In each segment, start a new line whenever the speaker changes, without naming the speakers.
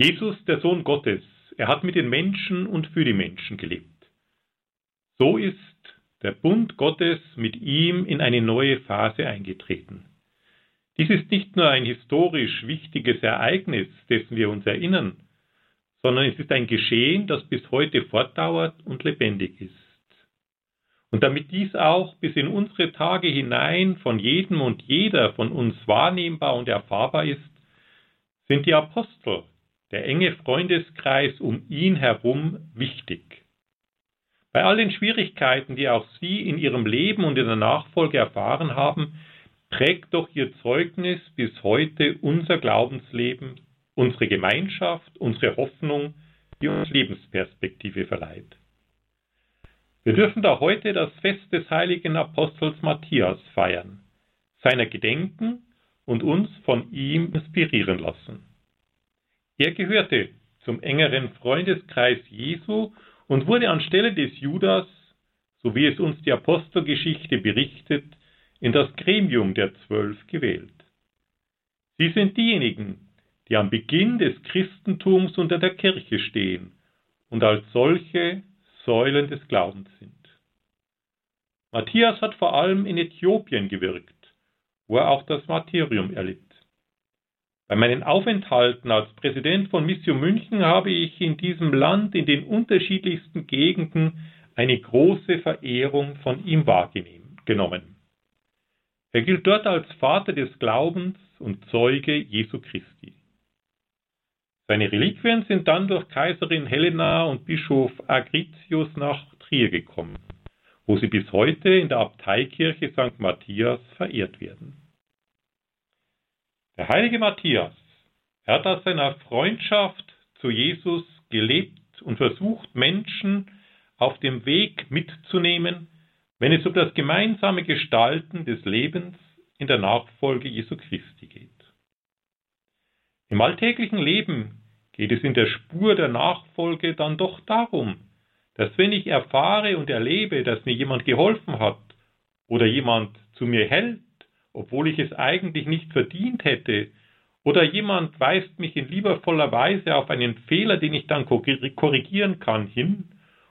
Jesus, der Sohn Gottes, er hat mit den Menschen und für die Menschen gelebt. So ist der Bund Gottes mit ihm in eine neue Phase eingetreten. Dies ist nicht nur ein historisch wichtiges Ereignis, dessen wir uns erinnern, sondern es ist ein Geschehen, das bis heute fortdauert und lebendig ist. Und damit dies auch bis in unsere Tage hinein von jedem und jeder von uns wahrnehmbar und erfahrbar ist, sind die Apostel, der enge Freundeskreis um ihn herum wichtig. Bei all den Schwierigkeiten, die auch Sie in Ihrem Leben und in der Nachfolge erfahren haben, prägt doch Ihr Zeugnis bis heute unser Glaubensleben, unsere Gemeinschaft, unsere Hoffnung, die uns Lebensperspektive verleiht. Wir dürfen da heute das Fest des heiligen Apostels Matthias feiern, seiner gedenken und uns von ihm inspirieren lassen. Er gehörte zum engeren Freundeskreis Jesu und wurde anstelle des Judas, so wie es uns die Apostelgeschichte berichtet, in das Gremium der Zwölf gewählt. Sie sind diejenigen, die am Beginn des Christentums unter der Kirche stehen und als solche Säulen des Glaubens sind. Matthias hat vor allem in Äthiopien gewirkt, wo er auch das Martyrium erlitt. Bei meinen Aufenthalten als Präsident von Mission München habe ich in diesem Land in den unterschiedlichsten Gegenden eine große Verehrung von ihm wahrgenommen. Er gilt dort als Vater des Glaubens und Zeuge Jesu Christi. Seine Reliquien sind dann durch Kaiserin Helena und Bischof Agritius nach Trier gekommen, wo sie bis heute in der Abteikirche St. Matthias verehrt werden. Der heilige Matthias, er hat aus seiner Freundschaft zu Jesus gelebt und versucht, Menschen auf dem Weg mitzunehmen, wenn es um das gemeinsame Gestalten des Lebens in der Nachfolge Jesu Christi geht. Im alltäglichen Leben geht es in der Spur der Nachfolge dann doch darum, dass wenn ich erfahre und erlebe, dass mir jemand geholfen hat oder jemand zu mir hält, obwohl ich es eigentlich nicht verdient hätte, oder jemand weist mich in liebevoller Weise auf einen Fehler, den ich dann korrigieren kann, hin,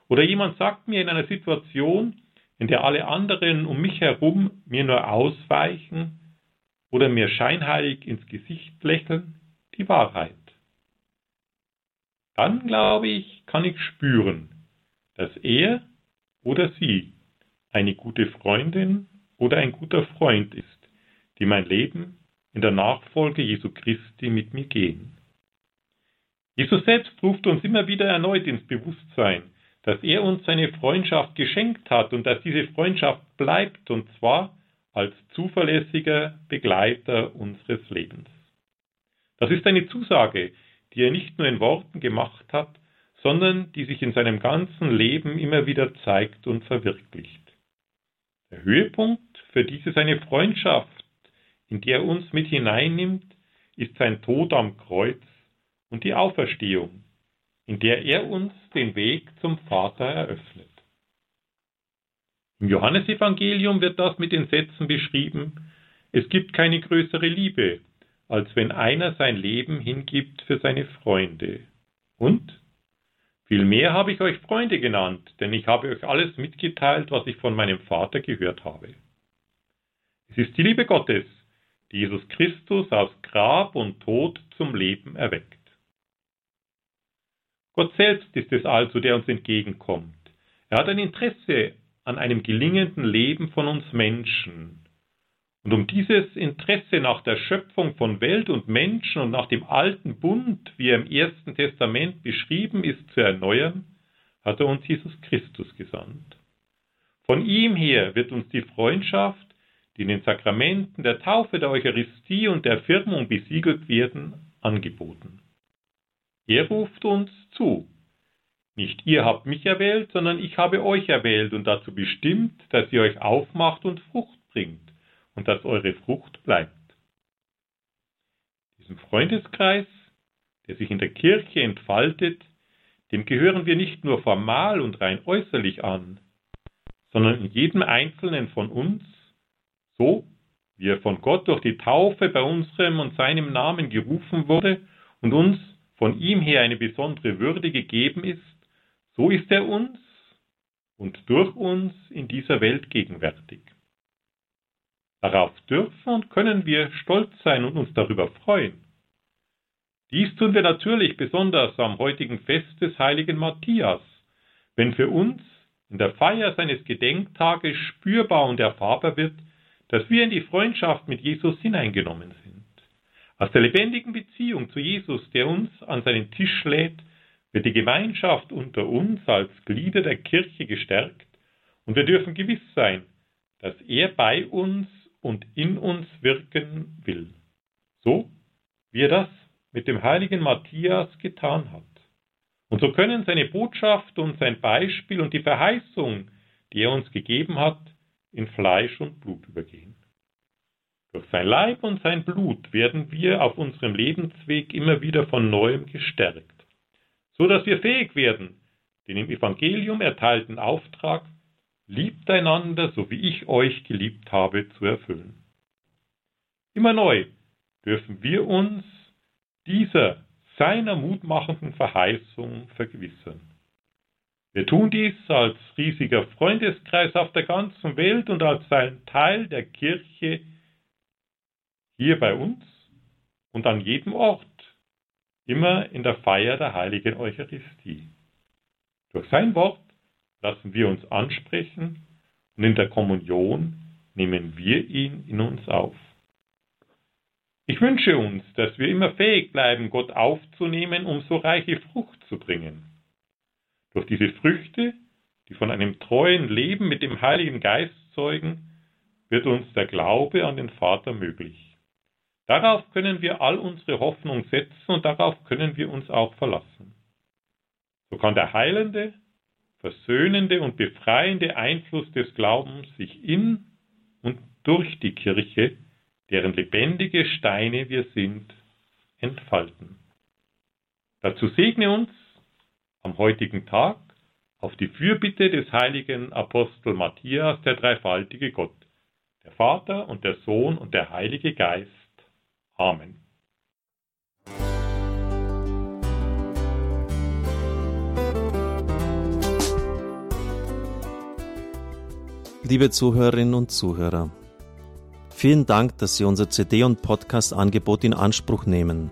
oder jemand sagt mir in einer Situation, in der alle anderen um mich herum mir nur ausweichen oder mir scheinheilig ins Gesicht lächeln, die Wahrheit. Dann glaube ich, kann ich spüren, dass er oder sie eine gute Freundin oder ein guter Freund ist die mein Leben in der Nachfolge Jesu Christi mit mir gehen. Jesus selbst ruft uns immer wieder erneut ins Bewusstsein, dass er uns seine Freundschaft geschenkt hat und dass diese Freundschaft bleibt, und zwar als zuverlässiger Begleiter unseres Lebens. Das ist eine Zusage, die er nicht nur in Worten gemacht hat, sondern die sich in seinem ganzen Leben immer wieder zeigt und verwirklicht. Der Höhepunkt für diese seine Freundschaft in die er uns mit hineinnimmt, ist sein Tod am Kreuz und die Auferstehung, in der er uns den Weg zum Vater eröffnet. Im Johannesevangelium wird das mit den Sätzen beschrieben, es gibt keine größere Liebe, als wenn einer sein Leben hingibt für seine Freunde. Und? Vielmehr habe ich euch Freunde genannt, denn ich habe euch alles mitgeteilt, was ich von meinem Vater gehört habe. Es ist die Liebe Gottes, Jesus Christus aus Grab und Tod zum Leben erweckt. Gott selbst ist es also, der uns entgegenkommt. Er hat ein Interesse an einem gelingenden Leben von uns Menschen. Und um dieses Interesse nach der Schöpfung von Welt und Menschen und nach dem alten Bund, wie er im Ersten Testament beschrieben ist, zu erneuern, hat er uns Jesus Christus gesandt. Von ihm her wird uns die Freundschaft die in den Sakramenten der Taufe, der Eucharistie und der Firmung besiegelt werden, angeboten. Er ruft uns zu. Nicht ihr habt mich erwählt, sondern ich habe euch erwählt und dazu bestimmt, dass ihr euch aufmacht und Frucht bringt und dass eure Frucht bleibt. Diesem Freundeskreis, der sich in der Kirche entfaltet, dem gehören wir nicht nur formal und rein äußerlich an, sondern in jedem Einzelnen von uns so wie er von Gott durch die Taufe bei unserem und seinem Namen gerufen wurde und uns von ihm her eine besondere Würde gegeben ist, so ist er uns und durch uns in dieser Welt gegenwärtig. Darauf dürfen und können wir stolz sein und uns darüber freuen. Dies tun wir natürlich besonders am heutigen Fest des heiligen Matthias, wenn für uns in der Feier seines Gedenktages spürbar und erfahrbar wird, dass wir in die Freundschaft mit Jesus hineingenommen sind. Aus der lebendigen Beziehung zu Jesus, der uns an seinen Tisch lädt, wird die Gemeinschaft unter uns als Glieder der Kirche gestärkt und wir dürfen gewiss sein, dass er bei uns und in uns wirken will. So wie er das mit dem heiligen Matthias getan hat. Und so können seine Botschaft und sein Beispiel und die Verheißung, die er uns gegeben hat, in Fleisch und Blut übergehen. Durch sein Leib und sein Blut werden wir auf unserem Lebensweg immer wieder von neuem gestärkt, so dass wir fähig werden, den im Evangelium erteilten Auftrag, liebt einander, so wie ich euch geliebt habe, zu erfüllen. Immer neu dürfen wir uns dieser seiner mutmachenden Verheißung vergewissern. Wir tun dies als riesiger Freundeskreis auf der ganzen Welt und als ein Teil der Kirche hier bei uns und an jedem Ort, immer in der Feier der heiligen Eucharistie. Durch sein Wort lassen wir uns ansprechen und in der Kommunion nehmen wir ihn in uns auf. Ich wünsche uns, dass wir immer fähig bleiben, Gott aufzunehmen, um so reiche Frucht zu bringen. Durch diese Früchte, die von einem treuen Leben mit dem Heiligen Geist zeugen, wird uns der Glaube an den Vater möglich. Darauf können wir all unsere Hoffnung setzen und darauf können wir uns auch verlassen. So kann der heilende, versöhnende und befreiende Einfluss des Glaubens sich in und durch die Kirche, deren lebendige Steine wir sind, entfalten. Dazu segne uns am heutigen Tag auf die Fürbitte des heiligen Apostel Matthias der dreifaltige Gott, der Vater und der Sohn und der Heilige Geist. Amen.
Liebe Zuhörerinnen und Zuhörer, vielen Dank, dass Sie unser CD- und Podcast-Angebot in Anspruch nehmen.